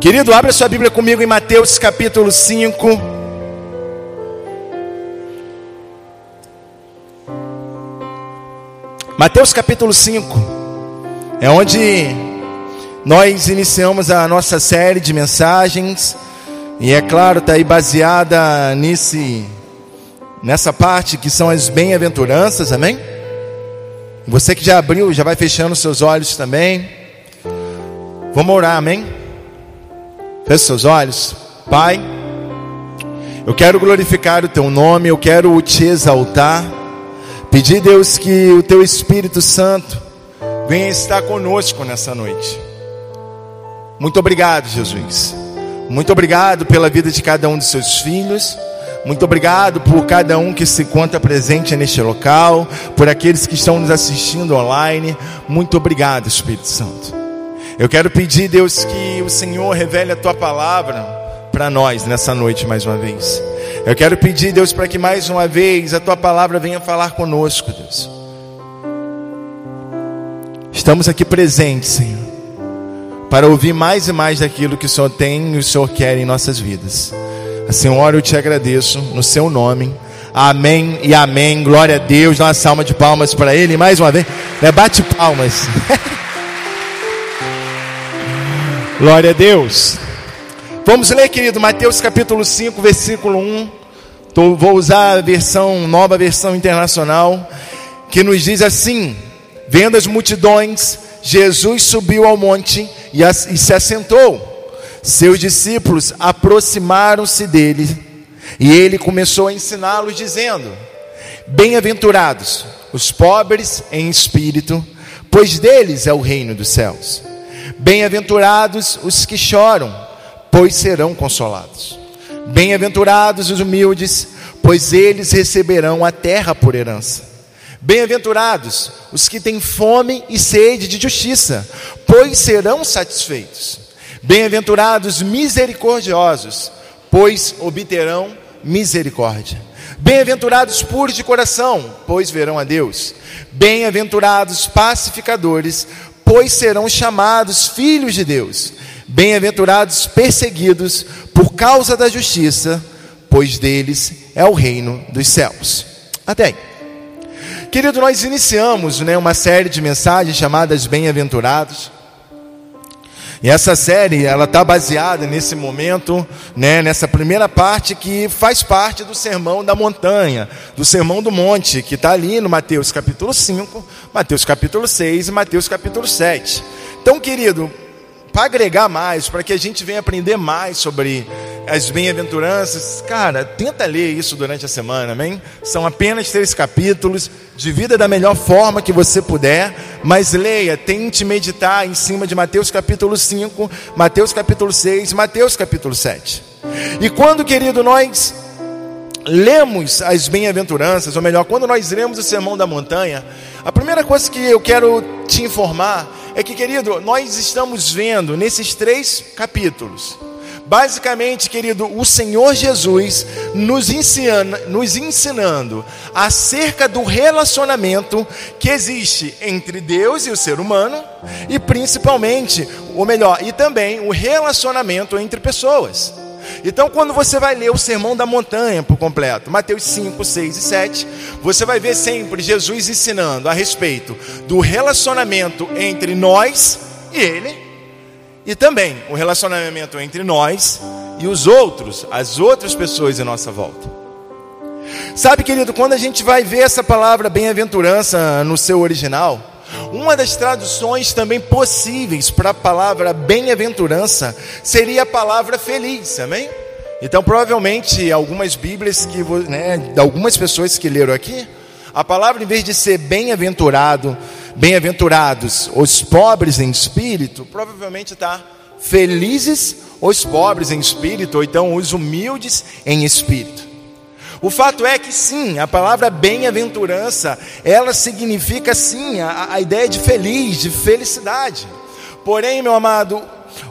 Querido, abra sua Bíblia comigo em Mateus capítulo 5. Mateus capítulo 5 é onde nós iniciamos a nossa série de mensagens e é claro, está aí baseada nesse nessa parte que são as bem-aventuranças, amém? Você que já abriu, já vai fechando seus olhos também. Vamos orar, amém? Feche seus olhos. Pai, eu quero glorificar o teu nome, eu quero te exaltar. Pedir, Deus, que o teu Espírito Santo venha estar conosco nessa noite. Muito obrigado, Jesus. Muito obrigado pela vida de cada um dos seus filhos. Muito obrigado por cada um que se encontra presente neste local, por aqueles que estão nos assistindo online. Muito obrigado, Espírito Santo. Eu quero pedir, Deus, que o Senhor revele a tua palavra para nós nessa noite mais uma vez. Eu quero pedir, Deus, para que mais uma vez a tua palavra venha falar conosco, Deus. Estamos aqui presentes, Senhor, para ouvir mais e mais daquilo que o Senhor tem e o Senhor quer em nossas vidas. Senhor, eu te agradeço no seu nome. Amém e amém. Glória a Deus. Uma salva de palmas para Ele mais uma vez. É, bate palmas. Glória a Deus. Vamos ler, querido, Mateus capítulo 5, versículo 1. Tô, vou usar a versão, nova versão internacional, que nos diz assim: Vendo as multidões, Jesus subiu ao monte e, as, e se assentou. Seus discípulos aproximaram-se dele e ele começou a ensiná-los, dizendo: Bem-aventurados os pobres em espírito, pois deles é o reino dos céus. Bem-aventurados os que choram, pois serão consolados. Bem-aventurados os humildes, pois eles receberão a terra por herança. Bem-aventurados os que têm fome e sede de justiça, pois serão satisfeitos. Bem-aventurados misericordiosos, pois obterão misericórdia. Bem-aventurados puros de coração, pois verão a Deus. Bem-aventurados pacificadores, pois serão chamados filhos de Deus. Bem-aventurados perseguidos por causa da justiça, pois deles é o reino dos céus. Até aí. Querido, nós iniciamos né, uma série de mensagens chamadas Bem-aventurados. E essa série, ela está baseada nesse momento, né, nessa primeira parte que faz parte do Sermão da Montanha, do Sermão do Monte, que está ali no Mateus capítulo 5, Mateus capítulo 6 e Mateus capítulo 7. Então, querido, para agregar mais, para que a gente venha aprender mais sobre as bem-aventuranças, cara, tenta ler isso durante a semana, amém? São apenas três capítulos, divida da melhor forma que você puder, mas leia, tente meditar em cima de Mateus capítulo 5, Mateus capítulo 6, Mateus capítulo 7. E quando, querido, nós lemos as bem-aventuranças, ou melhor, quando nós lemos o Sermão da Montanha, a primeira coisa que eu quero te informar é que, querido, nós estamos vendo nesses três capítulos Basicamente, querido, o Senhor Jesus nos, ensina, nos ensinando acerca do relacionamento que existe entre Deus e o ser humano, e principalmente, ou melhor, e também o relacionamento entre pessoas. Então, quando você vai ler o Sermão da Montanha por completo, Mateus 5, 6 e 7, você vai ver sempre Jesus ensinando a respeito do relacionamento entre nós e Ele e também o relacionamento entre nós e os outros, as outras pessoas em nossa volta. Sabe, querido, quando a gente vai ver essa palavra bem-aventurança no seu original, uma das traduções também possíveis para a palavra bem-aventurança seria a palavra feliz, amém? Então, provavelmente, algumas Bíblias que, né, algumas pessoas que leram aqui, a palavra, em vez de ser bem-aventurado, bem-aventurados os pobres em espírito, provavelmente está felizes os pobres em espírito, ou então os humildes em espírito. O fato é que sim, a palavra bem-aventurança, ela significa sim a, a ideia de feliz, de felicidade. Porém, meu amado,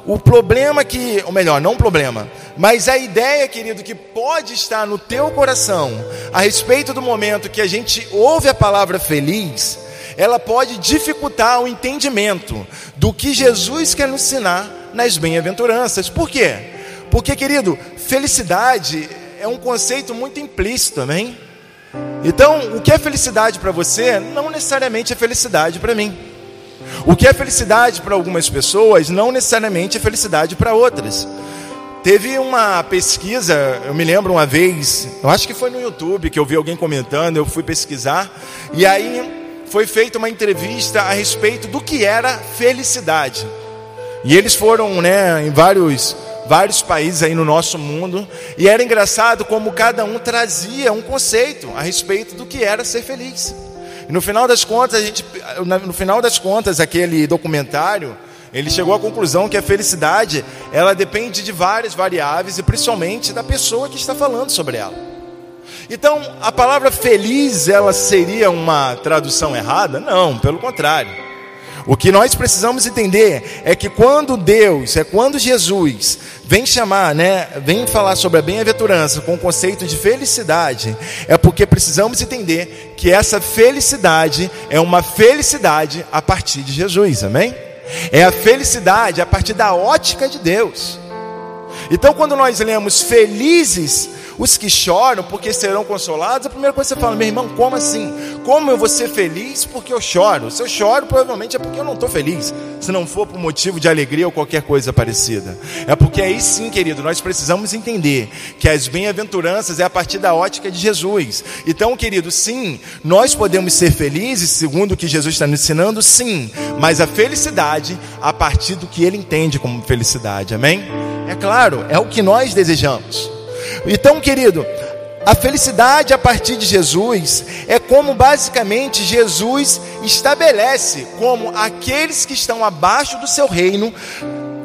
o problema que, ou melhor, não problema, mas a ideia, querido, que pode estar no teu coração a respeito do momento que a gente ouve a palavra feliz, ela pode dificultar o entendimento do que Jesus quer nos ensinar nas bem-aventuranças. Por quê? Porque, querido, felicidade é um conceito muito implícito, amém? Então, o que é felicidade para você não necessariamente é felicidade para mim. O que é felicidade para algumas pessoas não necessariamente é felicidade para outras. Teve uma pesquisa, eu me lembro uma vez, eu acho que foi no YouTube que eu vi alguém comentando, eu fui pesquisar, e aí foi feita uma entrevista a respeito do que era felicidade. E eles foram, né, em vários vários países aí no nosso mundo, e era engraçado como cada um trazia um conceito a respeito do que era ser feliz. E no final das contas, a gente, no final das contas, aquele documentário, ele chegou à conclusão que a felicidade, ela depende de várias variáveis e principalmente da pessoa que está falando sobre ela. Então, a palavra feliz, ela seria uma tradução errada? Não, pelo contrário. O que nós precisamos entender é que quando Deus, é quando Jesus vem chamar, né, vem falar sobre a bem-aventurança com o conceito de felicidade, é porque precisamos entender que essa felicidade é uma felicidade a partir de Jesus, amém? É a felicidade a partir da ótica de Deus. Então, quando nós lemos felizes os que choram porque serão consolados, a primeira coisa que você fala, meu irmão, como assim? Como eu vou ser feliz porque eu choro? Se eu choro, provavelmente é porque eu não estou feliz. Se não for por motivo de alegria ou qualquer coisa parecida. É porque aí sim, querido, nós precisamos entender que as bem-aventuranças é a partir da ótica de Jesus. Então, querido, sim, nós podemos ser felizes, segundo o que Jesus está nos ensinando, sim. Mas a felicidade a partir do que ele entende como felicidade. Amém? É claro, é o que nós desejamos. Então, querido, a felicidade a partir de Jesus é como basicamente Jesus estabelece como aqueles que estão abaixo do seu reino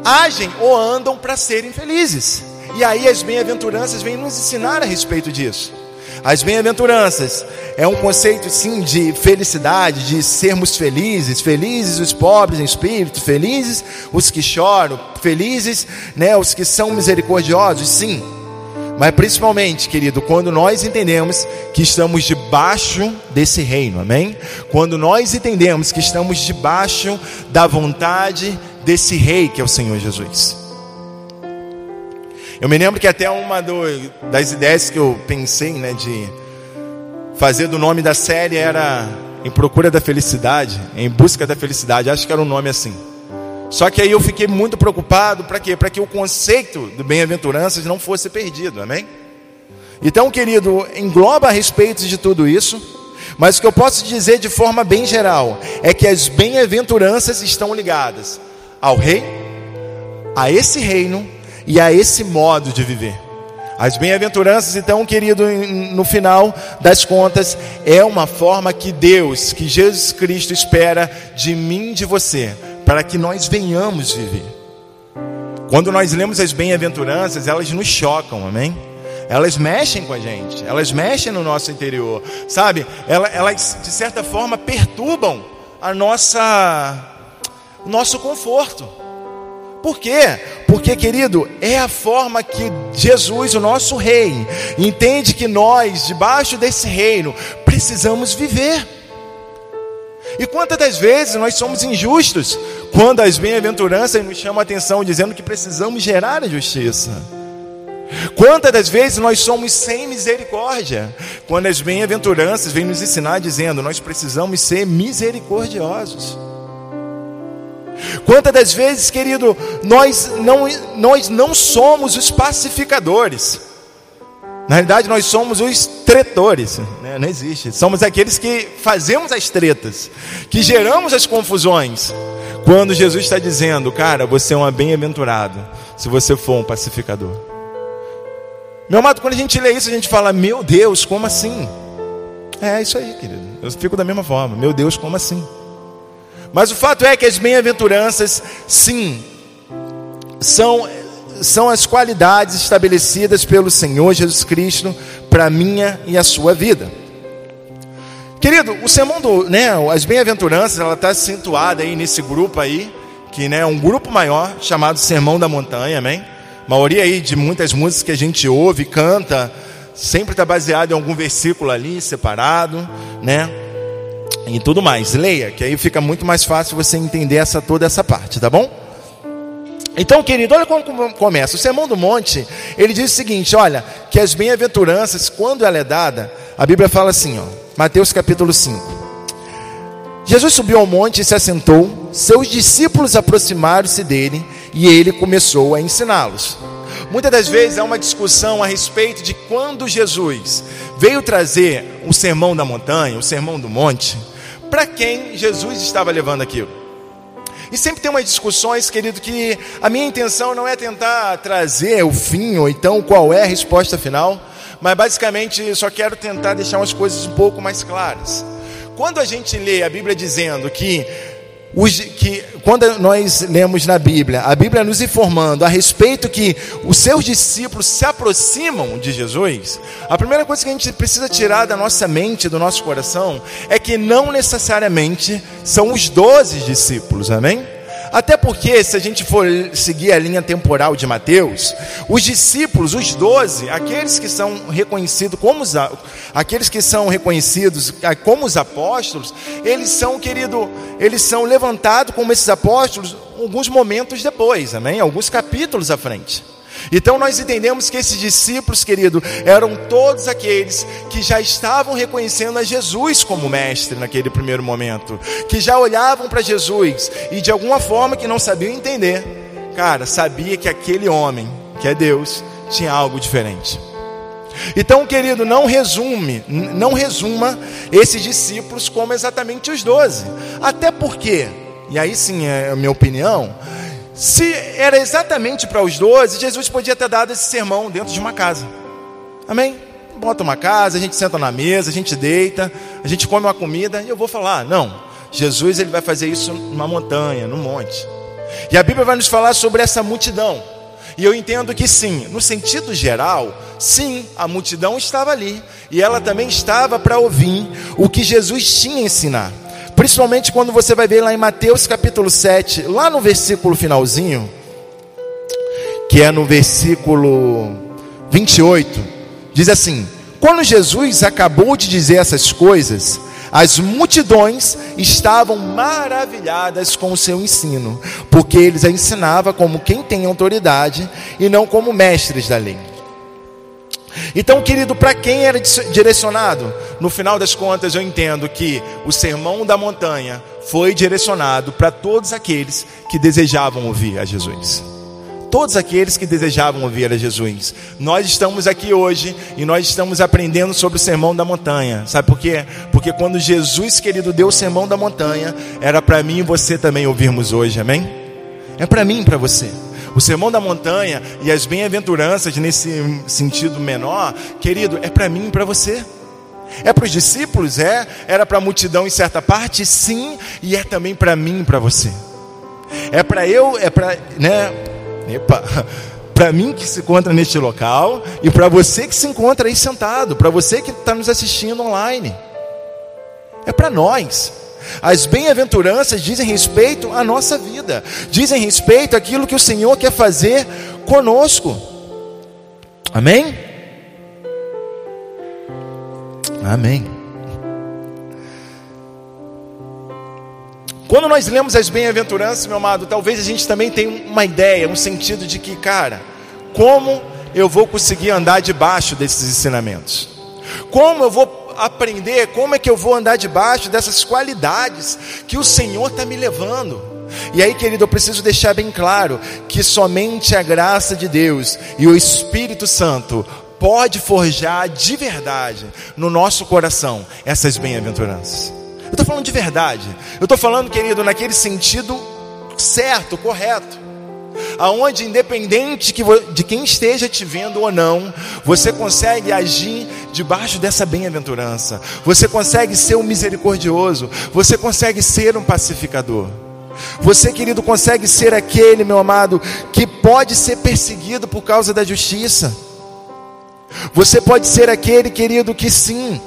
agem ou andam para serem felizes. E aí as bem-aventuranças vêm nos ensinar a respeito disso. As bem-aventuranças é um conceito sim de felicidade, de sermos felizes, felizes os pobres em espírito, felizes os que choram, felizes, né, os que são misericordiosos, sim. Mas principalmente, querido, quando nós entendemos que estamos debaixo desse reino, amém? Quando nós entendemos que estamos debaixo da vontade desse rei que é o Senhor Jesus. Eu me lembro que até uma do, das ideias que eu pensei, né, de fazer do nome da série era Em Procura da Felicidade, Em Busca da Felicidade, acho que era um nome assim. Só que aí eu fiquei muito preocupado para quê? Para que o conceito do bem-aventuranças não fosse perdido, amém? Então, querido, engloba a respeito de tudo isso, mas o que eu posso dizer de forma bem geral é que as bem-aventuranças estão ligadas ao rei, a esse reino e a esse modo de viver. As bem-aventuranças, então, querido, no final das contas, é uma forma que Deus, que Jesus Cristo espera de mim, de você, para que nós venhamos viver. Quando nós lemos as bem-aventuranças, elas nos chocam, amém? Elas mexem com a gente, elas mexem no nosso interior, sabe? Elas, de certa forma perturbam a nossa, o nosso conforto. Por quê? Porque, querido, é a forma que Jesus, o nosso Rei, entende que nós, debaixo desse reino, precisamos viver. E quantas das vezes nós somos injustos quando as bem-aventuranças nos chamam a atenção dizendo que precisamos gerar a justiça? Quantas das vezes nós somos sem misericórdia quando as bem-aventuranças vêm nos ensinar dizendo nós precisamos ser misericordiosos? Quantas das vezes, querido, nós não, nós não somos os pacificadores? Na realidade, nós somos os tretores, né? não existe. Somos aqueles que fazemos as tretas, que geramos as confusões. Quando Jesus está dizendo, cara, você é um bem-aventurado se você for um pacificador. Meu amado, quando a gente lê isso, a gente fala, meu Deus, como assim? É isso aí, querido. Eu fico da mesma forma, meu Deus, como assim? Mas o fato é que as bem-aventuranças, sim, são são as qualidades estabelecidas pelo Senhor Jesus Cristo para minha e a sua vida. Querido, o sermão do, né, as bem-aventuranças, ela está acentuada aí nesse grupo aí, que né, é um grupo maior chamado Sermão da Montanha, amém? A maioria aí de muitas músicas que a gente ouve, canta, sempre está baseado em algum versículo ali separado, né? E tudo mais. Leia, que aí fica muito mais fácil você entender essa toda essa parte, tá bom? Então, querido, olha como começa. O Sermão do Monte, ele diz o seguinte: olha, que as bem-aventuranças, quando ela é dada, a Bíblia fala assim, ó, Mateus capítulo 5. Jesus subiu ao monte e se assentou, seus discípulos aproximaram-se dele e ele começou a ensiná-los. Muitas das vezes há uma discussão a respeito de quando Jesus veio trazer o sermão da montanha, o sermão do monte, para quem Jesus estava levando aquilo. E sempre tem umas discussões, querido, que a minha intenção não é tentar trazer o fim ou então qual é a resposta final, mas basicamente só quero tentar deixar umas coisas um pouco mais claras. Quando a gente lê a Bíblia dizendo que os, que quando nós lemos na Bíblia, a Bíblia nos informando a respeito que os seus discípulos se aproximam de Jesus, a primeira coisa que a gente precisa tirar da nossa mente, do nosso coração, é que não necessariamente são os doze discípulos, amém? Até porque, se a gente for seguir a linha temporal de Mateus, os discípulos, os doze, aqueles que são reconhecidos como os, aqueles que são reconhecidos ah, como os apóstolos, eles são, querido, eles são levantados como esses apóstolos alguns momentos depois, amém? Alguns capítulos à frente. Então nós entendemos que esses discípulos, querido, eram todos aqueles que já estavam reconhecendo a Jesus como mestre naquele primeiro momento, que já olhavam para Jesus e de alguma forma que não sabiam entender, cara, sabia que aquele homem, que é Deus, tinha algo diferente. Então, querido, não resume, não resuma esses discípulos como exatamente os doze. Até porque, e aí sim é a minha opinião, se era exatamente para os doze, Jesus podia ter dado esse sermão dentro de uma casa. Amém? Bota uma casa, a gente senta na mesa, a gente deita, a gente come uma comida e eu vou falar, não. Jesus ele vai fazer isso numa montanha, num monte. E a Bíblia vai nos falar sobre essa multidão. E eu entendo que sim, no sentido geral, sim, a multidão estava ali. E ela também estava para ouvir o que Jesus tinha a ensinar. Principalmente quando você vai ver lá em Mateus capítulo 7, lá no versículo finalzinho, que é no versículo 28, diz assim: Quando Jesus acabou de dizer essas coisas, as multidões estavam maravilhadas com o seu ensino, porque eles a ensinava como quem tem autoridade e não como mestres da lei. Então, querido, para quem era direcionado? No final das contas, eu entendo que o sermão da montanha foi direcionado para todos aqueles que desejavam ouvir a Jesus. Todos aqueles que desejavam ouvir a Jesus. Nós estamos aqui hoje e nós estamos aprendendo sobre o sermão da montanha. Sabe por quê? Porque quando Jesus, querido, deu o sermão da montanha, era para mim e você também ouvirmos hoje, amém? É para mim e para você. O sermão da montanha e as bem-aventuranças nesse sentido menor, querido, é para mim e para você. É para os discípulos? É. Era para a multidão em certa parte? Sim. E é também para mim e para você. É para eu, é para, né? Epa. Para mim que se encontra neste local e para você que se encontra aí sentado, para você que está nos assistindo online. É para nós. As bem-aventuranças dizem respeito à nossa vida, dizem respeito àquilo que o Senhor quer fazer conosco. Amém? Amém. Quando nós lemos as bem-aventuranças, meu amado, talvez a gente também tenha uma ideia, um sentido de que, cara, como eu vou conseguir andar debaixo desses ensinamentos? Como eu vou aprender como é que eu vou andar debaixo dessas qualidades que o Senhor está me levando. E aí, querido, eu preciso deixar bem claro que somente a graça de Deus e o Espírito Santo pode forjar de verdade no nosso coração essas bem-aventuranças. Eu estou falando de verdade. Eu estou falando, querido, naquele sentido certo, correto aonde independente de quem esteja te vendo ou não, você consegue agir debaixo dessa bem-aventurança. Você consegue ser um misericordioso, você consegue ser um pacificador. Você, querido, consegue ser aquele, meu amado, que pode ser perseguido por causa da justiça. Você pode ser aquele, querido, que sim,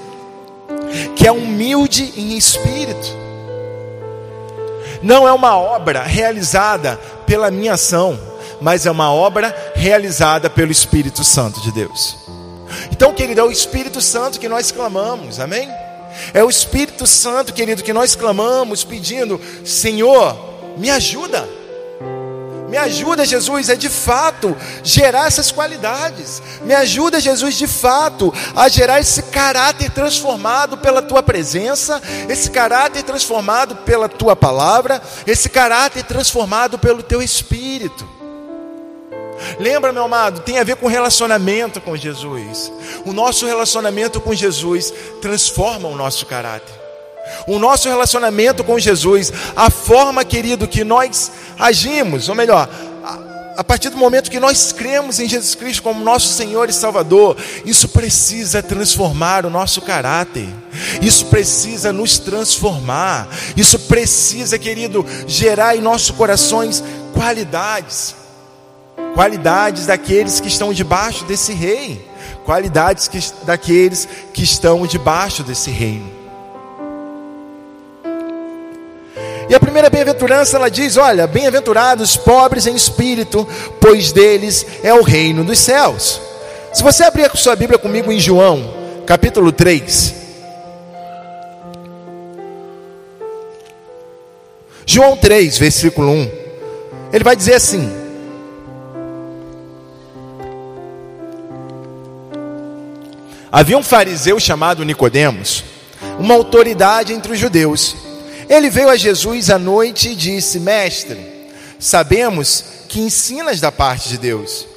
que é humilde em espírito. Não é uma obra realizada pela minha ação, mas é uma obra realizada pelo Espírito Santo de Deus. Então, querido, é o Espírito Santo que nós clamamos, amém? É o Espírito Santo, querido, que nós clamamos pedindo: Senhor, me ajuda, Me ajuda, Jesus, a de fato gerar essas qualidades. Me ajuda, Jesus, de fato, a gerar esse caráter transformado pela tua presença, esse caráter transformado pela tua palavra, esse caráter transformado pelo teu espírito. Lembra, meu amado, tem a ver com relacionamento com Jesus. O nosso relacionamento com Jesus transforma o nosso caráter. O nosso relacionamento com Jesus, a forma, querido, que nós agimos, ou melhor, a partir do momento que nós cremos em Jesus Cristo como nosso Senhor e Salvador, isso precisa transformar o nosso caráter, isso precisa nos transformar, isso precisa, querido, gerar em nossos corações qualidades, qualidades daqueles que estão debaixo desse rei, qualidades que, daqueles que estão debaixo desse reino. E a primeira bem-aventurança ela diz: Olha, bem-aventurados pobres em espírito, pois deles é o reino dos céus. Se você abrir a sua Bíblia comigo em João, capítulo 3. João 3, versículo 1. Ele vai dizer assim: Havia um fariseu chamado Nicodemos, uma autoridade entre os judeus. Ele veio a Jesus à noite e disse: Mestre, sabemos que ensinas da parte de Deus,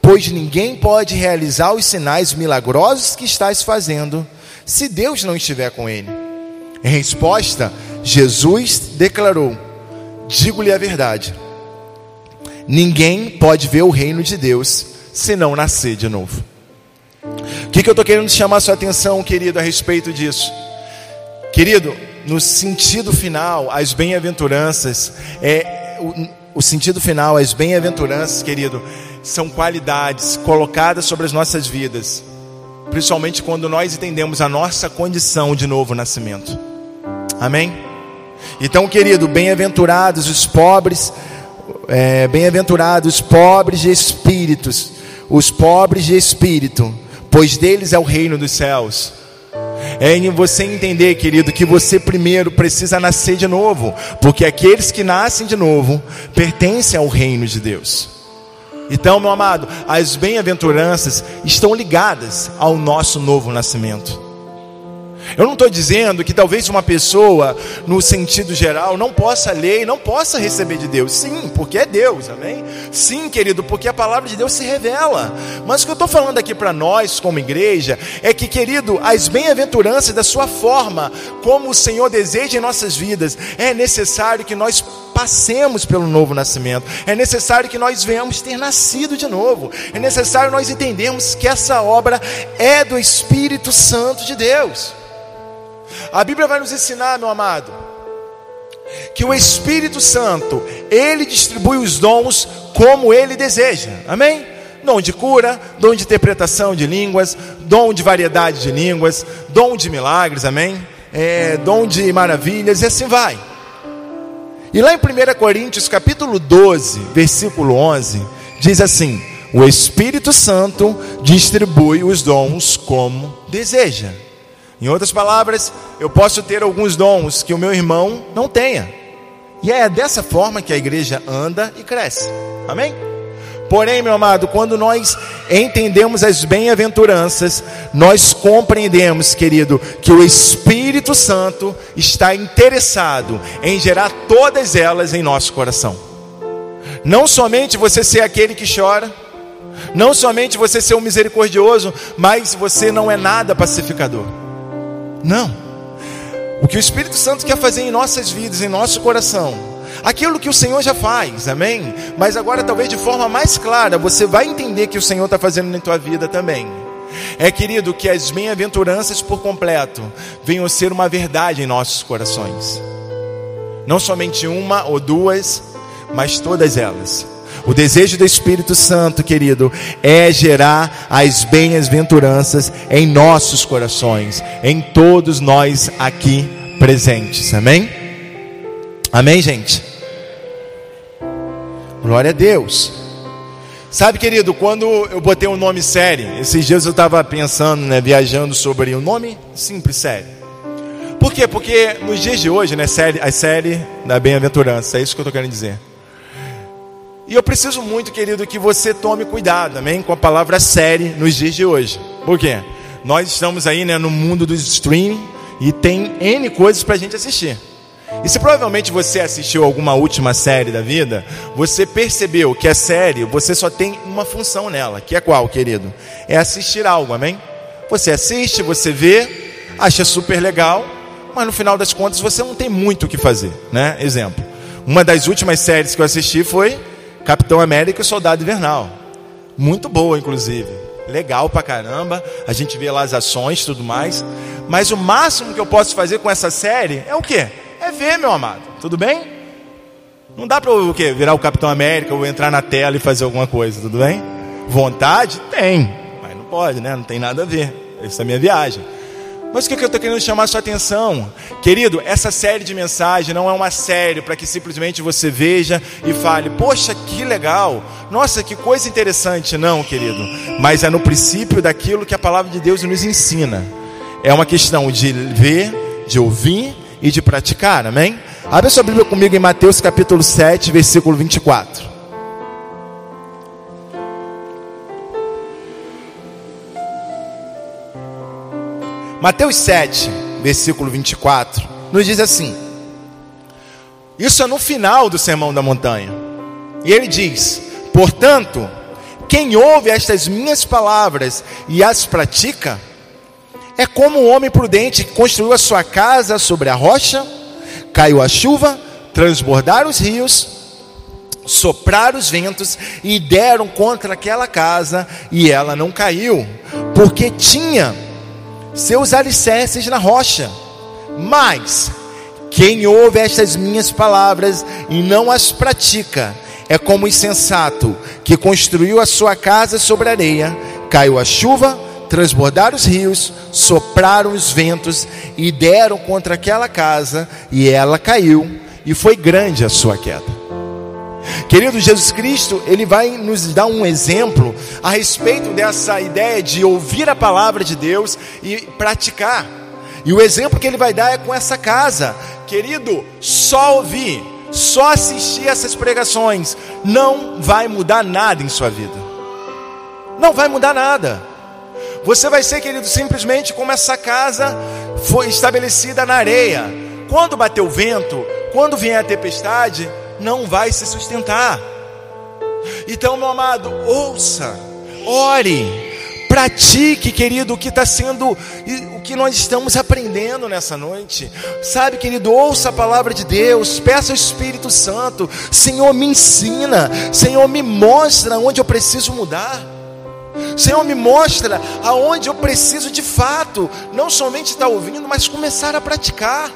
pois ninguém pode realizar os sinais milagrosos que estás fazendo se Deus não estiver com ele. Em resposta, Jesus declarou: Digo-lhe a verdade. Ninguém pode ver o reino de Deus se não nascer de novo. O que, que eu estou querendo chamar a sua atenção, querido, a respeito disso? Querido, no sentido final, as bem-aventuranças, é, o, o sentido final, as bem-aventuranças, querido, são qualidades colocadas sobre as nossas vidas, principalmente quando nós entendemos a nossa condição de novo nascimento. Amém? Então, querido, bem-aventurados os pobres, é, bem-aventurados os pobres de espíritos, os pobres de espírito, pois deles é o reino dos céus é em você entender, querido, que você primeiro precisa nascer de novo, porque aqueles que nascem de novo pertencem ao reino de Deus. Então, meu amado, as bem-aventuranças estão ligadas ao nosso novo nascimento. Eu não estou dizendo que talvez uma pessoa, no sentido geral, não possa ler e não possa receber de Deus. Sim, porque é Deus, amém? Sim, querido, porque a palavra de Deus se revela. Mas o que eu estou falando aqui para nós, como igreja, é que, querido, as bem-aventuranças da sua forma, como o Senhor deseja em nossas vidas, é necessário que nós passemos pelo novo nascimento. É necessário que nós venhamos ter nascido de novo. É necessário nós entendermos que essa obra é do Espírito Santo de Deus. A Bíblia vai nos ensinar, meu amado, que o Espírito Santo, ele distribui os dons como ele deseja. Amém? Dom de cura, dom de interpretação de línguas, dom de variedade de línguas, dom de milagres, amém? É, dom de maravilhas e assim vai. E lá em 1 Coríntios capítulo 12, versículo 11, diz assim: O Espírito Santo distribui os dons como deseja. Em outras palavras, eu posso ter alguns dons que o meu irmão não tenha. E é dessa forma que a igreja anda e cresce. Amém? Porém, meu amado, quando nós entendemos as bem-aventuranças, nós compreendemos, querido, que o Espírito Santo está interessado em gerar todas elas em nosso coração. Não somente você ser aquele que chora, não somente você ser um misericordioso, mas você não é nada pacificador. Não. O que o Espírito Santo quer fazer em nossas vidas, em nosso coração, aquilo que o Senhor já faz, amém? Mas agora, talvez de forma mais clara, você vai entender que o Senhor está fazendo na tua vida também. É, querido, que as bem-aventuranças por completo venham ser uma verdade em nossos corações. Não somente uma ou duas, mas todas elas. O desejo do Espírito Santo, querido, é gerar as bem-aventuranças em nossos corações, em todos nós aqui presentes. Amém? Amém, gente? Glória a Deus. Sabe, querido, quando eu botei o um nome série, esses dias eu estava pensando, né, viajando sobre o um nome simples, série. Por quê? Porque nos dias de hoje, né, série, a série da bem-aventurança, é isso que eu estou querendo dizer E eu preciso muito, querido, que você tome cuidado, amém? Com a palavra série nos dias de hoje. Por quê? Nós estamos aí né, no mundo dos streaming e tem N coisas para a gente assistir. E se provavelmente você assistiu alguma última série da vida, você percebeu que a série, você só tem uma função nela, que é qual, querido? É assistir algo, amém? Você assiste, você vê, acha super legal, mas no final das contas você não tem muito o que fazer, né? Exemplo. Uma das últimas séries que eu assisti foi Capitão América e Soldado Invernal. Muito boa, inclusive. Legal pra caramba. A gente vê lá as ações tudo mais. Mas o máximo que eu posso fazer com essa série é o quê? É ver, meu amado. Tudo bem? Não dá para o quê? Virar o Capitão América ou entrar na tela e fazer alguma coisa, tudo bem? Vontade? Tem. Mas não pode, né? Não tem nada a ver. Essa é a minha viagem. Mas o que eu estou querendo chamar a sua atenção? Querido, essa série de mensagem não é uma série para que simplesmente você veja e fale, poxa, que legal, nossa, que coisa interessante. Não, querido, mas é no princípio daquilo que a palavra de Deus nos ensina. É uma questão de ver, de ouvir e de praticar, amém? Abre sua Bíblia comigo em Mateus capítulo 7, versículo 24. Mateus 7, versículo 24, nos diz assim: Isso é no final do Sermão da Montanha. E ele diz: Portanto, quem ouve estas minhas palavras e as pratica, é como um homem prudente que construiu a sua casa sobre a rocha, caiu a chuva, transbordaram os rios, sopraram os ventos e deram contra aquela casa, e ela não caiu, porque tinha seus alicerces na rocha. Mas quem ouve estas minhas palavras e não as pratica, é como o insensato que construiu a sua casa sobre areia, caiu a chuva, transbordaram os rios, sopraram os ventos e deram contra aquela casa, e ela caiu, e foi grande a sua queda. Querido Jesus Cristo, ele vai nos dar um exemplo a respeito dessa ideia de ouvir a palavra de Deus e praticar. E o exemplo que ele vai dar é com essa casa. Querido, só ouvir, só assistir essas pregações não vai mudar nada em sua vida. Não vai mudar nada. Você vai ser, querido, simplesmente como essa casa foi estabelecida na areia. Quando bater o vento, quando vier a tempestade, não vai se sustentar. Então, meu amado, ouça, ore, pratique, querido, o que está sendo, o que nós estamos aprendendo nessa noite. Sabe, querido, ouça a palavra de Deus, peça ao Espírito Santo, Senhor, me ensina, Senhor, me mostra onde eu preciso mudar. Senhor, me mostra aonde eu preciso de fato, não somente estar ouvindo, mas começar a praticar.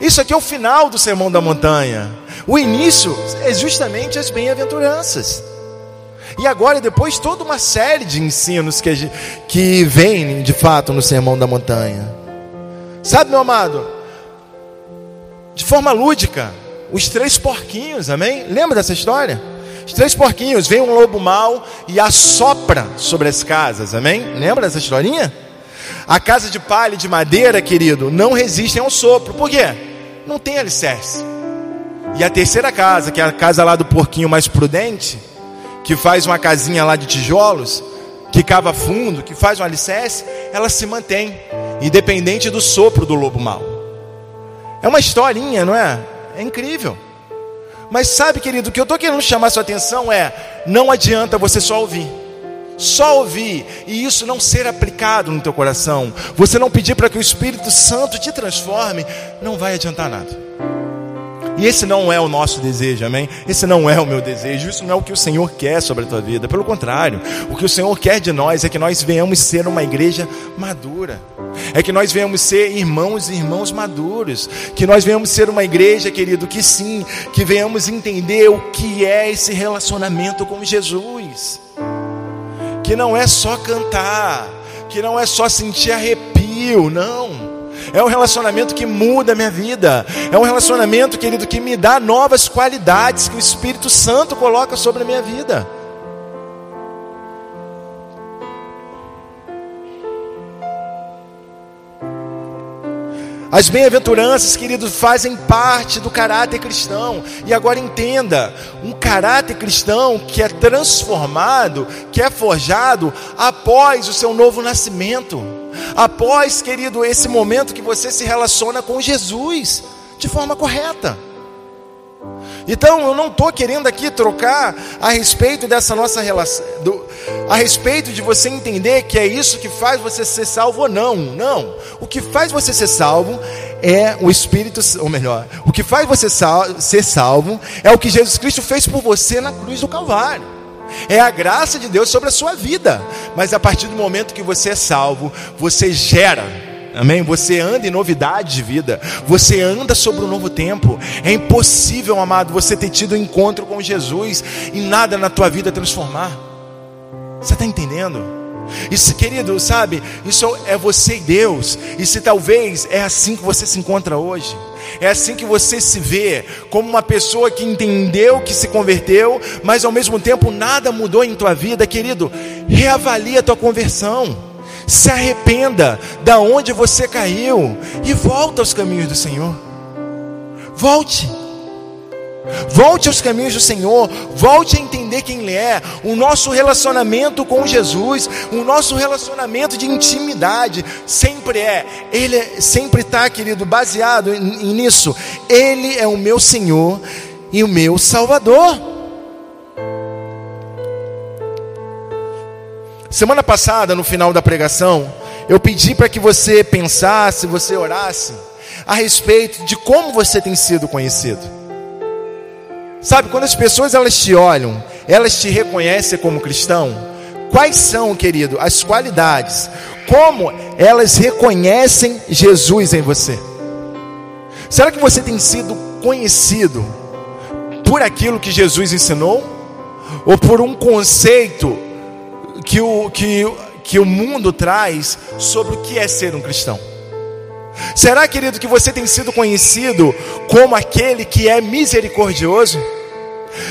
Isso aqui é o final do Sermão da Montanha. O início é justamente as bem-aventuranças. E agora, depois, toda uma série de ensinos que, que vem de fato no Sermão da Montanha. Sabe, meu amado? De forma lúdica, os três porquinhos, amém? Lembra dessa história? Os três porquinhos, vem um lobo mau e assopra sobre as casas, amém? Lembra dessa historinha? A casa de palha e de madeira, querido, não resistem ao sopro. Por quê? Não tem alicerce. E a terceira casa, que é a casa lá do porquinho mais prudente, que faz uma casinha lá de tijolos, que cava fundo, que faz um alicerce, ela se mantém, independente do sopro do lobo mau. É uma historinha, não é? É incrível. Mas sabe, querido, o que eu estou querendo chamar sua atenção é: não adianta você só ouvir só ouvir e isso não ser aplicado no teu coração, você não pedir para que o Espírito Santo te transforme, não vai adiantar nada. E esse não é o nosso desejo, amém? Esse não é o meu desejo, isso não é o que o Senhor quer sobre a tua vida. Pelo contrário, o que o Senhor quer de nós é que nós venhamos ser uma igreja madura. É que nós venhamos ser irmãos e irmãos maduros. Que nós venhamos ser uma igreja, querido, que sim, que venhamos entender o que é esse relacionamento com Jesus que não é só cantar, que não é só sentir arrepio, não. É um relacionamento que muda a minha vida. É um relacionamento, querido, que me dá novas qualidades que o Espírito Santo coloca sobre a minha vida. As bem-aventuranças, queridos, fazem parte do caráter cristão. E agora entenda: um caráter cristão que é transformado, que é forjado após o seu novo nascimento. Após, querido, esse momento que você se relaciona com Jesus de forma correta. Então, eu não estou querendo aqui trocar a respeito dessa nossa relação, do, a respeito de você entender que é isso que faz você ser salvo ou não. Não. O que faz você ser salvo é o Espírito, ou melhor, o que faz você sal, ser salvo é o que Jesus Cristo fez por você na cruz do Calvário. É a graça de Deus sobre a sua vida. Mas a partir do momento que você é salvo, você gera Amém? Você anda em novidade de vida. Você anda sobre um novo tempo. É impossível, amado, você ter tido um encontro com Jesus e nada na tua vida transformar. Você está entendendo? Isso, querido, sabe? Isso é você e Deus. E se talvez é assim que você se encontra hoje. É assim que você se vê, como uma pessoa que entendeu que se converteu, mas ao mesmo tempo nada mudou em tua vida, querido. Reavalie a tua conversão se arrependa da onde você caiu e volta aos caminhos do Senhor. Volte. Volte aos caminhos do Senhor, volte a entender quem Ele é, o nosso relacionamento com Jesus, o nosso relacionamento de intimidade sempre é, Ele é, sempre está, querido, baseado nisso. Ele é o meu Senhor e o meu Salvador. Semana passada, no final da pregação, eu pedi para que você pensasse, você orasse a respeito de como você tem sido conhecido. Sabe, quando as pessoas elas te olham, elas te reconhecem como cristão, quais são, querido, as qualidades? Como elas reconhecem Jesus em você? Será que você tem sido conhecido por aquilo que Jesus ensinou? Ou por um conceito que o, que, que o mundo traz sobre o que é ser um cristão. Será, querido, que você tem sido conhecido como aquele que é misericordioso?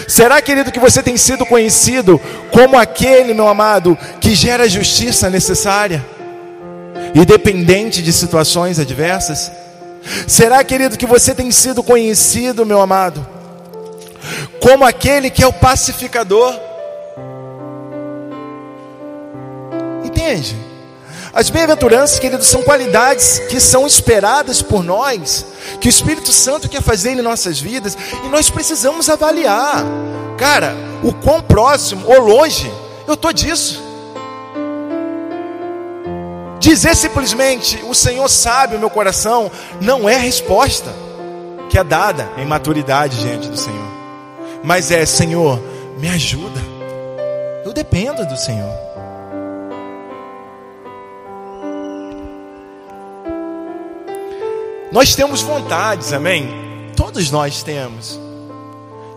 Será, querido, que você tem sido conhecido como aquele, meu amado, que gera a justiça necessária, independente de situações adversas? Será, querido, que você tem sido conhecido, meu amado, como aquele que é o pacificador? Entende? As bem-aventuranças, queridos, são qualidades que são esperadas por nós, que o Espírito Santo quer fazer em nossas vidas, e nós precisamos avaliar, cara, o quão próximo ou longe eu estou disso. Dizer simplesmente, o Senhor sabe o meu coração, não é a resposta que é dada em maturidade diante do Senhor, mas é, Senhor, me ajuda, eu dependo do Senhor. Nós temos vontades, amém? Todos nós temos.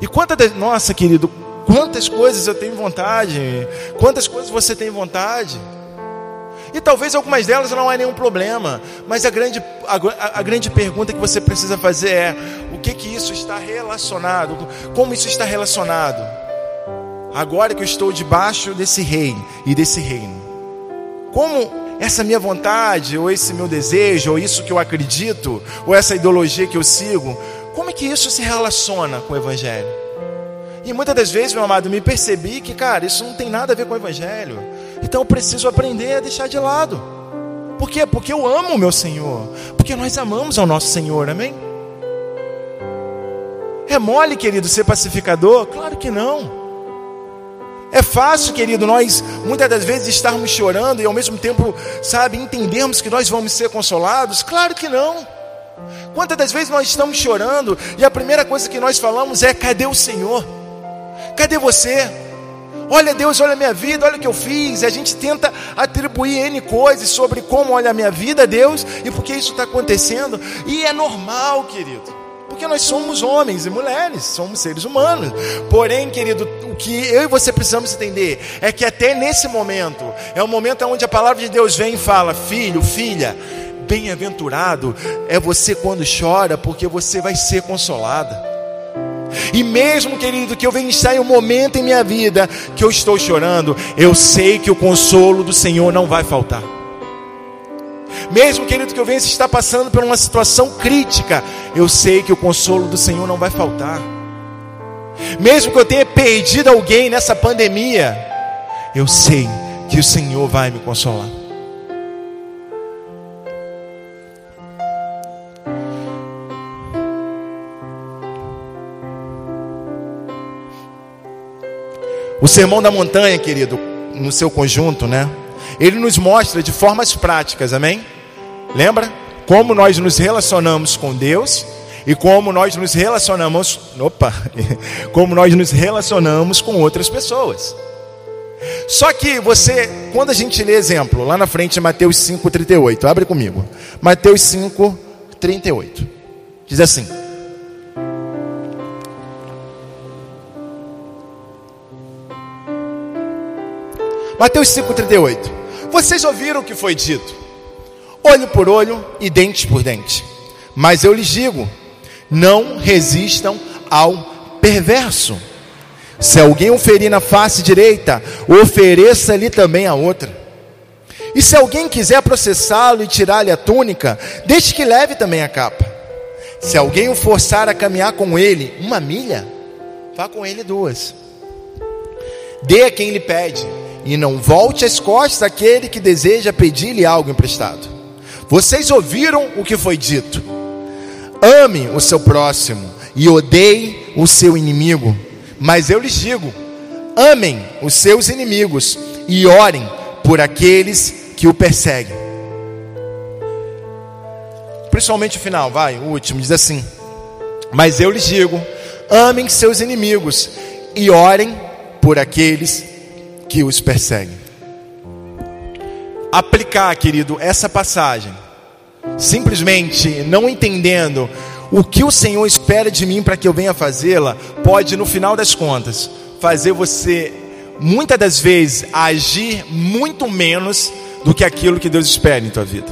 E quantas, nossa querido, quantas coisas eu tenho vontade, quantas coisas você tem vontade. E talvez algumas delas não há nenhum problema, mas a grande, a, a, grande pergunta que você precisa fazer é: o que que isso está relacionado? Como isso está relacionado? Agora que eu estou debaixo desse rei e desse reino, como essa minha vontade, ou esse meu desejo, ou isso que eu acredito, ou essa ideologia que eu sigo, como é que isso se relaciona com o Evangelho? E muitas das vezes, meu amado, me percebi que, cara, isso não tem nada a ver com o Evangelho. Então eu preciso aprender a deixar de lado. Por quê? Porque eu amo o meu Senhor. Porque nós amamos ao nosso Senhor, amém? É mole, querido, ser pacificador? Claro que não. É fácil, querido, nós muitas das vezes estarmos chorando e ao mesmo tempo, sabe, entendermos que nós vamos ser consolados? Claro que não. Quantas das vezes nós estamos chorando e a primeira coisa que nós falamos é: cadê o Senhor? Cadê você? Olha Deus, olha a minha vida, olha o que eu fiz. E a gente tenta atribuir N coisas sobre como olha a minha vida, Deus, e por que isso está acontecendo. E é normal, querido. Porque nós somos homens e mulheres, somos seres humanos. Porém, querido, o que eu e você precisamos entender é que até nesse momento, é o momento onde a palavra de Deus vem e fala: Filho, filha, bem-aventurado é você quando chora, porque você vai ser consolada. E mesmo, querido, que eu venha estar em um momento em minha vida que eu estou chorando, eu sei que o consolo do Senhor não vai faltar. Mesmo, querido, que eu venha estar passando por uma situação crítica, eu sei que o consolo do Senhor não vai faltar. Mesmo que eu tenha perdido alguém nessa pandemia, eu sei que o Senhor vai me consolar. O sermão da montanha, querido, no seu conjunto, né? Ele nos mostra de formas práticas, amém? Lembra? Como nós nos relacionamos com Deus e como nós nos relacionamos, opa, como nós nos relacionamos com outras pessoas. Só que você, quando a gente lê exemplo, lá na frente Mateus 5:38, abre comigo. Mateus 5:38. Diz assim: Mateus 5,38. Vocês ouviram o que foi dito: olho por olho e dente por dente. Mas eu lhes digo: não resistam ao perverso. Se alguém o ferir na face direita, ofereça-lhe também a outra. E se alguém quiser processá-lo e tirar-lhe a túnica, deixe que leve também a capa. Se alguém o forçar a caminhar com ele uma milha, vá com ele duas. Dê a quem lhe pede e não volte as costas àquele que deseja pedir-lhe algo emprestado. Vocês ouviram o que foi dito: ame o seu próximo e odeie o seu inimigo. Mas eu lhes digo: amem os seus inimigos e orem por aqueles que o perseguem. Principalmente o final, vai, o último, diz assim: Mas eu lhes digo: amem seus inimigos e orem por aqueles que os perseguem. Aplicar, querido, essa passagem, simplesmente não entendendo o que o Senhor espera de mim para que eu venha fazê-la, pode, no final das contas, fazer você, muitas das vezes, agir muito menos do que aquilo que Deus espera em tua vida.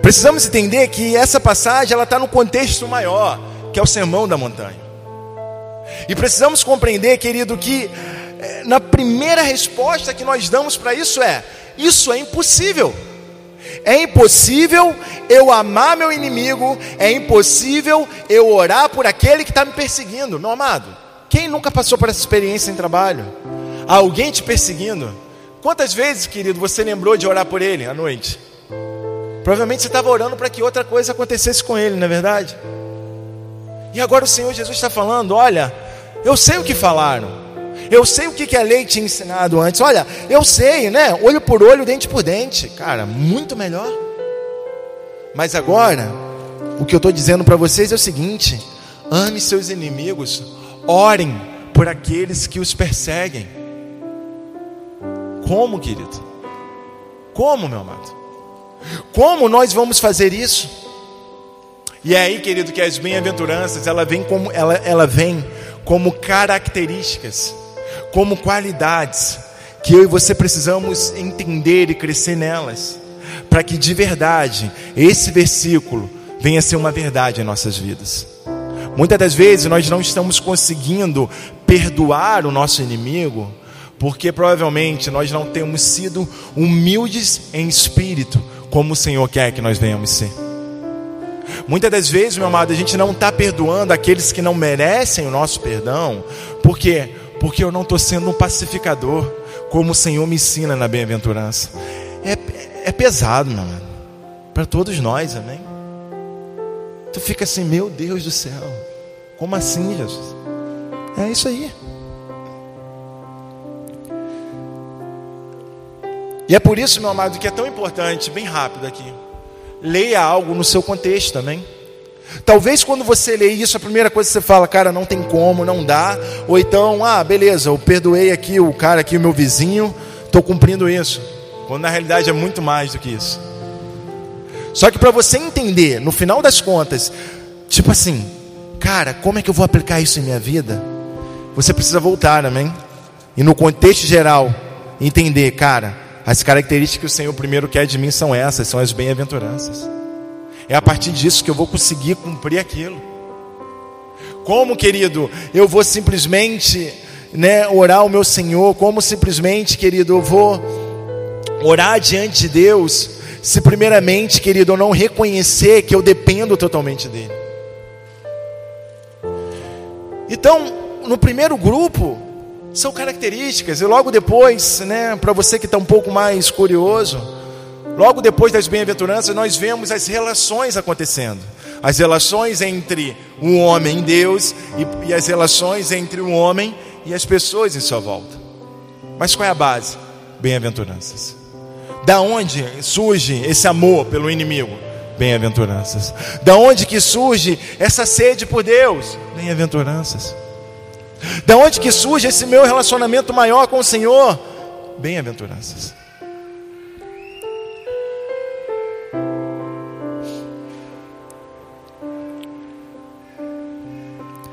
Precisamos entender que essa passagem ela está no contexto maior, que é o sermão da montanha. E precisamos compreender, querido, que na primeira resposta que nós damos para isso é: isso é impossível. É impossível eu amar meu inimigo, é impossível eu orar por aquele que está me perseguindo. Meu amado, quem nunca passou por essa experiência em trabalho? Alguém te perseguindo? Quantas vezes, querido, você lembrou de orar por ele à noite? Provavelmente você estava orando para que outra coisa acontecesse com ele, não é verdade? E agora o Senhor Jesus está falando: olha, eu sei o que falaram. Eu sei o que a lei tinha ensinado antes. Olha, eu sei, né? Olho por olho, dente por dente. Cara, muito melhor. Mas agora, o que eu estou dizendo para vocês é o seguinte: ame seus inimigos, orem por aqueles que os perseguem. Como, querido? Como, meu amado? Como nós vamos fazer isso? E é aí, querido, que as bem-aventuranças ela vem como ela, ela vem como características como qualidades que eu e você precisamos entender e crescer nelas, para que de verdade esse versículo venha a ser uma verdade em nossas vidas. Muitas das vezes nós não estamos conseguindo perdoar o nosso inimigo, porque provavelmente nós não temos sido humildes em espírito, como o Senhor quer que nós venhamos ser. Muitas das vezes, meu amado, a gente não está perdoando aqueles que não merecem o nosso perdão, porque porque eu não estou sendo um pacificador, como o Senhor me ensina na bem-aventurança. É, é pesado, meu irmão, para todos nós, amém? Tu fica assim, meu Deus do céu, como assim, Jesus? É isso aí. E é por isso, meu amado, que é tão importante, bem rápido aqui, leia algo no seu contexto também. Talvez quando você lê isso, a primeira coisa que você fala, cara, não tem como, não dá. Ou então, ah, beleza, eu perdoei aqui o cara aqui, o meu vizinho, estou cumprindo isso. Quando na realidade é muito mais do que isso. Só que para você entender, no final das contas, tipo assim, cara, como é que eu vou aplicar isso em minha vida? Você precisa voltar, amém? E no contexto geral, entender, cara, as características que o Senhor primeiro quer de mim são essas, são as bem-aventuranças. É a partir disso que eu vou conseguir cumprir aquilo. Como, querido, eu vou simplesmente né, orar ao meu Senhor? Como simplesmente, querido, eu vou orar diante de Deus se primeiramente, querido, eu não reconhecer que eu dependo totalmente dele. Então, no primeiro grupo, são características, e logo depois, né, para você que está um pouco mais curioso, logo depois das bem-aventuranças, nós vemos as relações acontecendo. As relações entre o homem e Deus e, e as relações entre o homem e as pessoas em sua volta. Mas qual é a base? Bem-aventuranças. Da onde surge esse amor pelo inimigo? Bem-aventuranças. Da onde que surge essa sede por Deus? Bem-aventuranças. Da onde que surge esse meu relacionamento maior com o Senhor? Bem-aventuranças.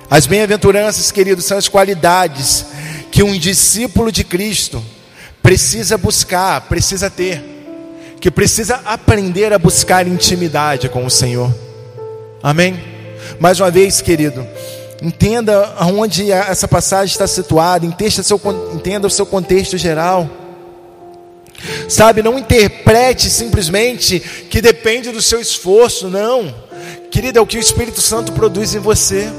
As bem-aventuranças, queridos, são as qualidades que um discípulo de Cristo precisa buscar, precisa ter, que precisa aprender a buscar intimidade com o Senhor. Amém? Mais uma vez, querido, Entenda aonde essa passagem está situada, entenda o seu contexto geral. Sabe, não interprete simplesmente que depende do seu esforço, não. Querida, é o que o Espírito Santo produz em você.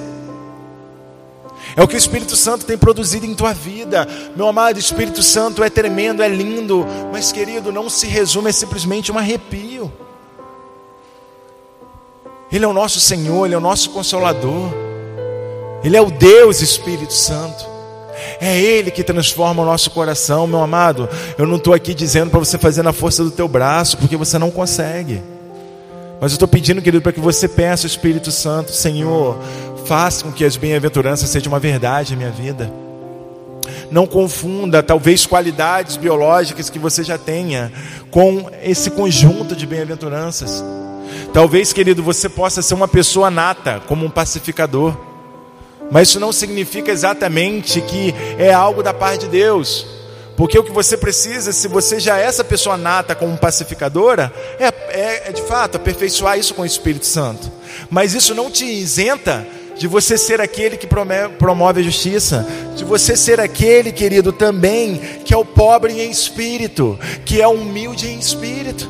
É o que o Espírito Santo tem produzido em tua vida. Meu amado, o Espírito Santo é tremendo, é lindo, mas querido, não se resume a simplesmente um arrepio. Ele é o nosso Senhor, Ele é o nosso Consolador. Ele é o Deus Espírito Santo. É Ele que transforma o nosso coração, meu amado. Eu não estou aqui dizendo para você fazer na força do teu braço, porque você não consegue. Mas eu estou pedindo, querido, para que você peça ao Espírito Santo, Senhor, faça com que as bem-aventuranças sejam uma verdade em minha vida. Não confunda, talvez, qualidades biológicas que você já tenha com esse conjunto de bem-aventuranças. Talvez, querido, você possa ser uma pessoa nata, como um pacificador. Mas isso não significa exatamente que é algo da parte de Deus. Porque o que você precisa, se você já é essa pessoa nata como pacificadora, é, é, é de fato aperfeiçoar isso com o Espírito Santo. Mas isso não te isenta de você ser aquele que promove a justiça, de você ser aquele, querido, também, que é o pobre em espírito, que é humilde em espírito.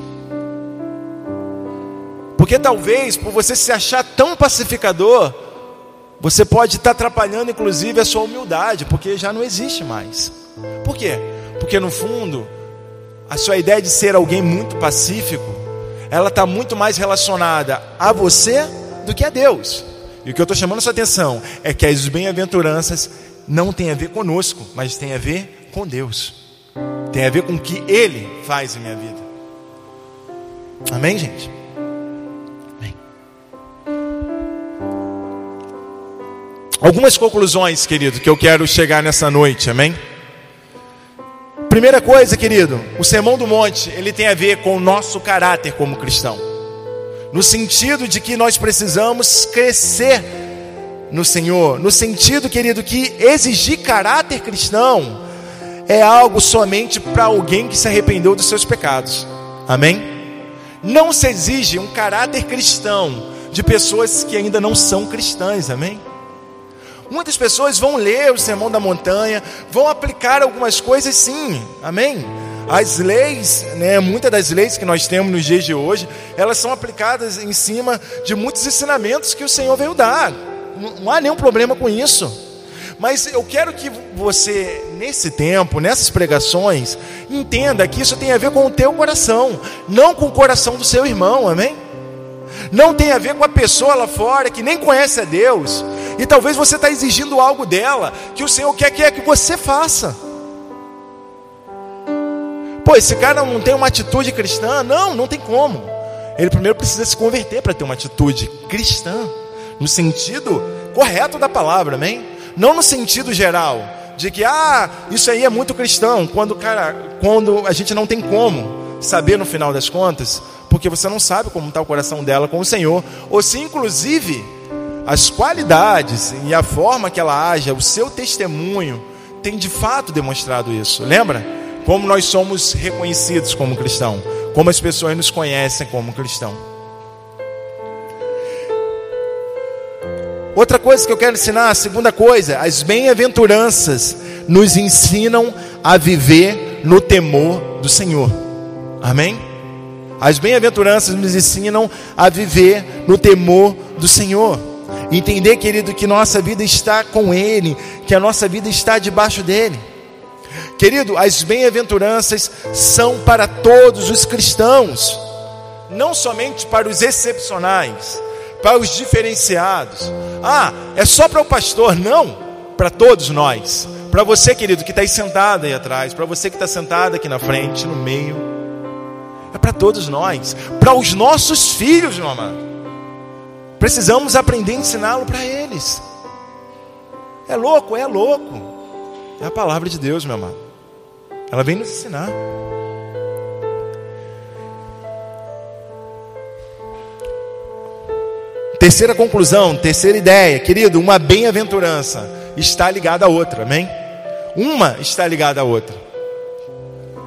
Porque talvez, por você se achar tão pacificador, você pode estar atrapalhando, inclusive, a sua humildade, porque já não existe mais. Por quê? Porque no fundo, a sua ideia de ser alguém muito pacífico, ela está muito mais relacionada a você do que a Deus. E o que eu estou chamando sua atenção é que as bem-aventuranças não tem a ver conosco, mas tem a ver com Deus. Tem a ver com o que Ele faz em minha vida. Amém, gente? Algumas conclusões, querido, que eu quero chegar nessa noite, amém? Primeira coisa, querido, o Sermão do Monte, ele tem a ver com o nosso caráter como cristão. No sentido de que nós precisamos crescer no Senhor, no sentido, querido, que exigir caráter cristão é algo somente para alguém que se arrependeu dos seus pecados. Amém? Não se exige um caráter cristão de pessoas que ainda não são cristãs, amém? Muitas pessoas vão ler o Sermão da Montanha, vão aplicar algumas coisas sim, amém? As leis, né, muitas das leis que nós temos nos dias de hoje, elas são aplicadas em cima de muitos ensinamentos que o Senhor veio dar. Não, há nenhum problema com isso. Mas eu quero que você, nesse tempo, nessas pregações, entenda que isso tem a ver com o teu coração, não com o coração do seu irmão, amém? Não tem a ver com a pessoa lá fora que nem conhece a Deus, e talvez você está exigindo algo dela que o Senhor quer, quer que você faça. Pô, esse cara não tem uma atitude cristã? Não, não tem como. Ele primeiro precisa se converter para ter uma atitude cristã, no sentido correto da palavra, amém? Não no sentido geral, de que, ah, isso aí é muito cristão, quando, cara, quando a gente não tem como saber no final das contas, porque você não sabe como está o coração dela com o Senhor, ou se inclusive as qualidades e a forma que ela age, o seu testemunho, tem de fato demonstrado isso. Lembra? Como nós somos reconhecidos como cristão, como as pessoas nos conhecem como cristão. Outra coisa que eu quero ensinar, a segunda coisa, as bem-aventuranças nos ensinam a viver no temor do Senhor. Amém? As bem-aventuranças nos ensinam a viver no temor do Senhor. Entender, querido, que nossa vida está com Ele, que a nossa vida está debaixo dele. Querido, as bem-aventuranças são para todos os cristãos, não somente para os excepcionais, para os diferenciados. Ah, é só para o pastor? Não, para todos nós. Para você, querido, que está aí sentado aí atrás, para você que está sentado aqui na frente, no meio, é para todos nós, para os nossos filhos, meu amado. Precisamos aprender a ensiná-lo para eles. É louco, é louco. É a palavra de Deus, meu amado. Ela vem nos ensinar. Terceira conclusão, terceira ideia, querido, uma bem-aventurança está ligada à outra, amém? Uma está ligada à outra.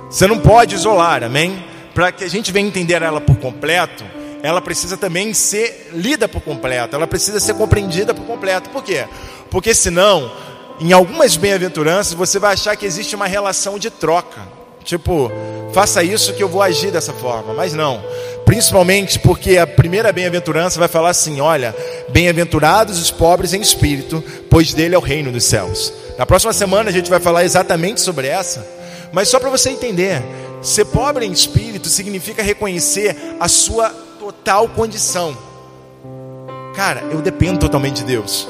Você não pode isolar, amém? Para que a gente venha entender ela por completo, ela precisa também ser lida por completo, ela precisa ser compreendida por completo. Por quê? Porque senão, em algumas bem-aventuranças, você vai achar que existe uma relação de troca. Tipo, faça isso que eu vou agir dessa forma. Mas não. Principalmente porque a primeira bem-aventurança vai falar assim: olha, bem-aventurados os pobres em espírito, pois dele é o reino dos céus. Na próxima semana a gente vai falar exatamente sobre essa, mas só para você entender, ser pobre em espírito significa reconhecer a sua total condição. Cara, eu dependo totalmente de Deus.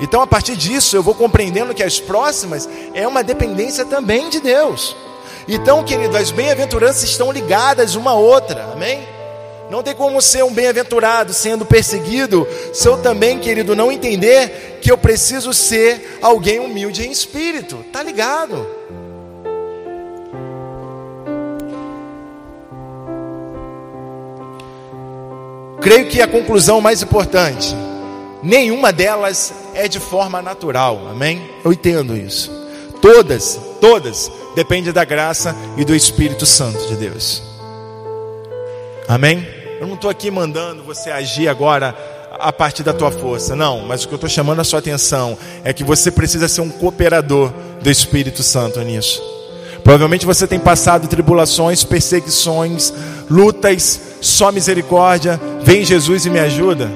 Então, a partir disso, eu vou compreendendo que as próximas é uma dependência também de Deus. Então, querido, as bem-aventuranças estão ligadas uma à outra, amém? Não tem como ser um bem-aventurado sendo perseguido, se eu também, querido, não entender que eu preciso ser alguém humilde em espírito. Tá ligado? Creio que a conclusão mais importante, nenhuma delas é de forma natural. Amém? Eu entendo isso. Todas, todas dependem da graça e do Espírito Santo de Deus. Amém? Eu não estou aqui mandando você agir agora a partir da tua força, não. Mas o que eu estou chamando a sua atenção é que você precisa ser um cooperador do Espírito Santo nisso. Provavelmente você tem passado tribulações, perseguições, lutas, só misericórdia. Vem Jesus e me ajuda.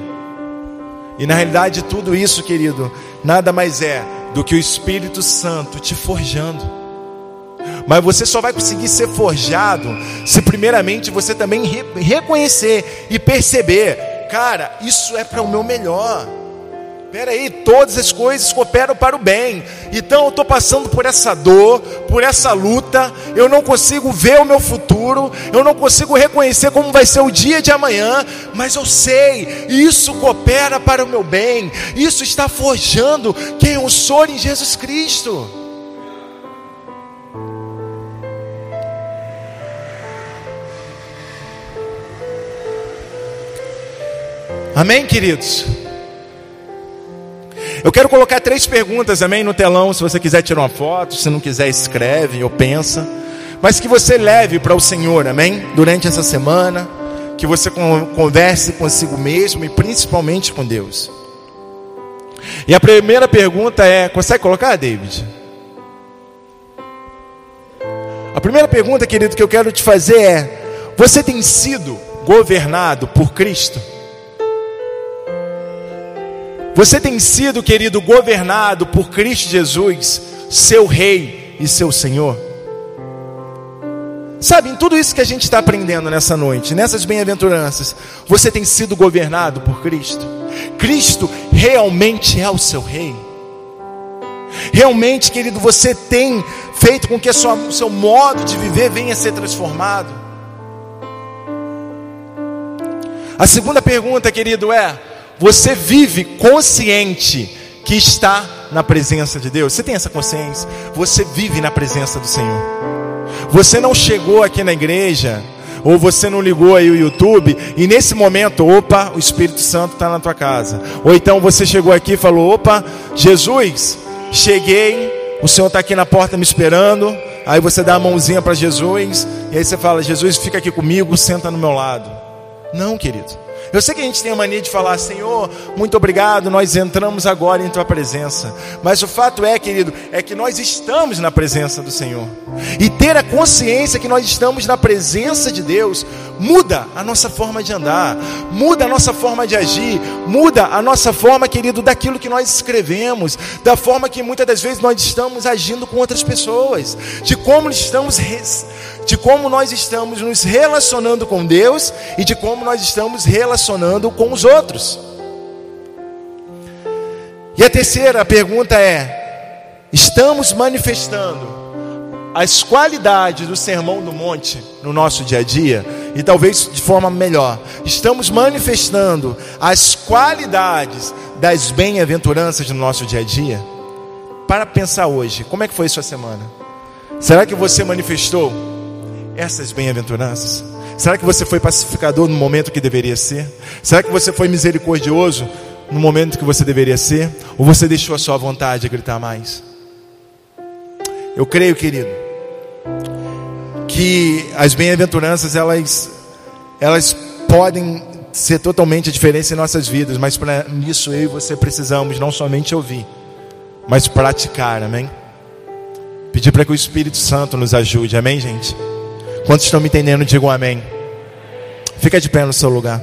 E na realidade, tudo isso, querido, nada mais é do que o Espírito Santo te forjando. Mas você só vai conseguir ser forjado se primeiramente você também re reconhecer e perceber, cara, isso é para o meu melhor. Espera aí, todas as coisas cooperam para o bem. Então eu estou passando por essa dor, por essa luta. Eu não consigo ver o meu futuro. Eu não consigo reconhecer como vai ser o dia de amanhã. Mas eu sei, isso coopera para o meu bem. Isso está forjando quem eu sou em Jesus Cristo. Amém, queridos? Eu quero colocar três perguntas, amém, no telão. Se você quiser tirar uma foto, se não quiser, escreve ou pensa. Mas que você leve para o Senhor, amém? Durante essa semana. Que você converse consigo mesmo e principalmente com Deus. E a primeira pergunta é: consegue colocar, David? A primeira pergunta, querido, que eu quero te fazer é: você tem sido governado por Cristo? Você tem sido, querido, governado por Cristo Jesus, seu Rei e seu Senhor? Sabe, em tudo isso que a gente está aprendendo nessa noite, nessas bem-aventuranças, você tem sido governado por Cristo? Cristo realmente é o seu Rei? Realmente, querido, você tem feito com que o seu modo de viver venha a ser transformado? A segunda pergunta, querido, é: você vive consciente que está na presença de Deus? Você tem essa consciência? Você vive na presença do Senhor. Você não chegou aqui na igreja, ou você não ligou aí o YouTube, e nesse momento, opa, o Espírito Santo está na tua casa. Ou então você chegou aqui e falou: opa, Jesus, cheguei, o Senhor está aqui na porta me esperando. Aí você dá a mãozinha para Jesus, e aí você fala: Jesus, fica aqui comigo, senta no meu lado. Não, querido. Eu sei que a gente tem a mania de falar, Senhor, muito obrigado, nós entramos agora em tua presença. Mas o fato é, querido, é que nós estamos na presença do Senhor. E ter a consciência que nós estamos na presença de Deus muda a nossa forma de andar, muda a nossa forma de agir, muda a nossa forma, querido, daquilo que nós escrevemos, da forma que muitas das vezes nós estamos agindo com outras pessoas, de como estamos de como nós estamos nos relacionando com Deus e de como nós estamos relacionando com os outros. E a terceira pergunta é: estamos manifestando as qualidades do sermão do monte no nosso dia a dia? E talvez de forma melhor, estamos manifestando as qualidades das bem-aventuranças no nosso dia a dia? Para pensar hoje, como é que foi sua semana? Será que você manifestou essas bem-aventuranças? Será que você foi pacificador no momento que deveria ser? Será que você foi misericordioso no momento que você deveria ser? Ou você deixou a sua vontade gritar mais? Eu creio, querido, que as bem-aventuranças elas, elas podem ser totalmente a diferença em nossas vidas, mas para isso eu e você precisamos não somente ouvir, mas praticar, amém? Pedir para que o Espírito Santo nos ajude, amém, gente? Quantos estão me entendendo, digam amém. Fica de pé no seu lugar.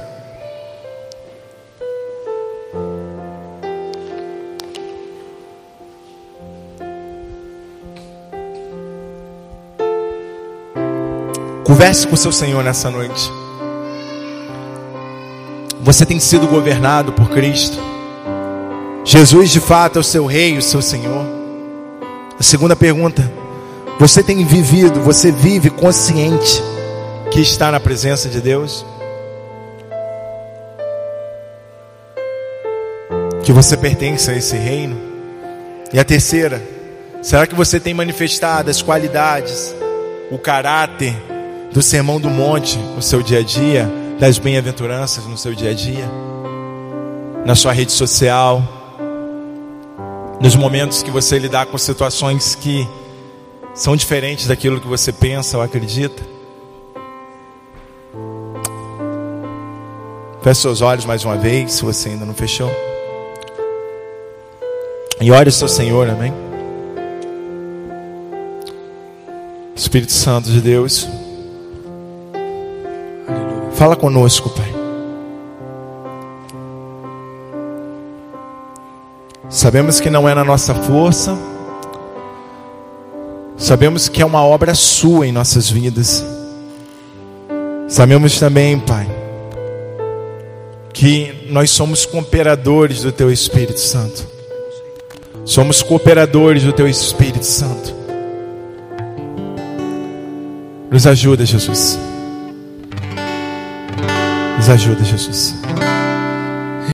Converse com o seu Senhor nessa noite. Você tem sido governado por Cristo. Jesus de fato é o seu rei, o seu Senhor. A segunda pergunta: você tem vivido, você vive consciente que está na presença de Deus? Que você pertence a esse reino? E a terceira, será que você tem manifestado as qualidades, o caráter do sermão do monte no seu dia a dia, das bem-aventuranças no seu dia a dia, na sua rede social, nos momentos que você lidar com situações que são diferentes daquilo que você pensa ou acredita. Feche seus olhos mais uma vez, se você ainda não fechou. E ore o seu Senhor, amém? Espírito Santo de Deus, fala conosco, Pai. Sabemos que não é na nossa força, Sabemos que é uma obra sua em nossas vidas. Sabemos também, Pai, que nós somos cooperadores do Teu Espírito Santo. Somos cooperadores do Teu Espírito Santo. Nos ajuda, Jesus. Nos ajuda, Jesus.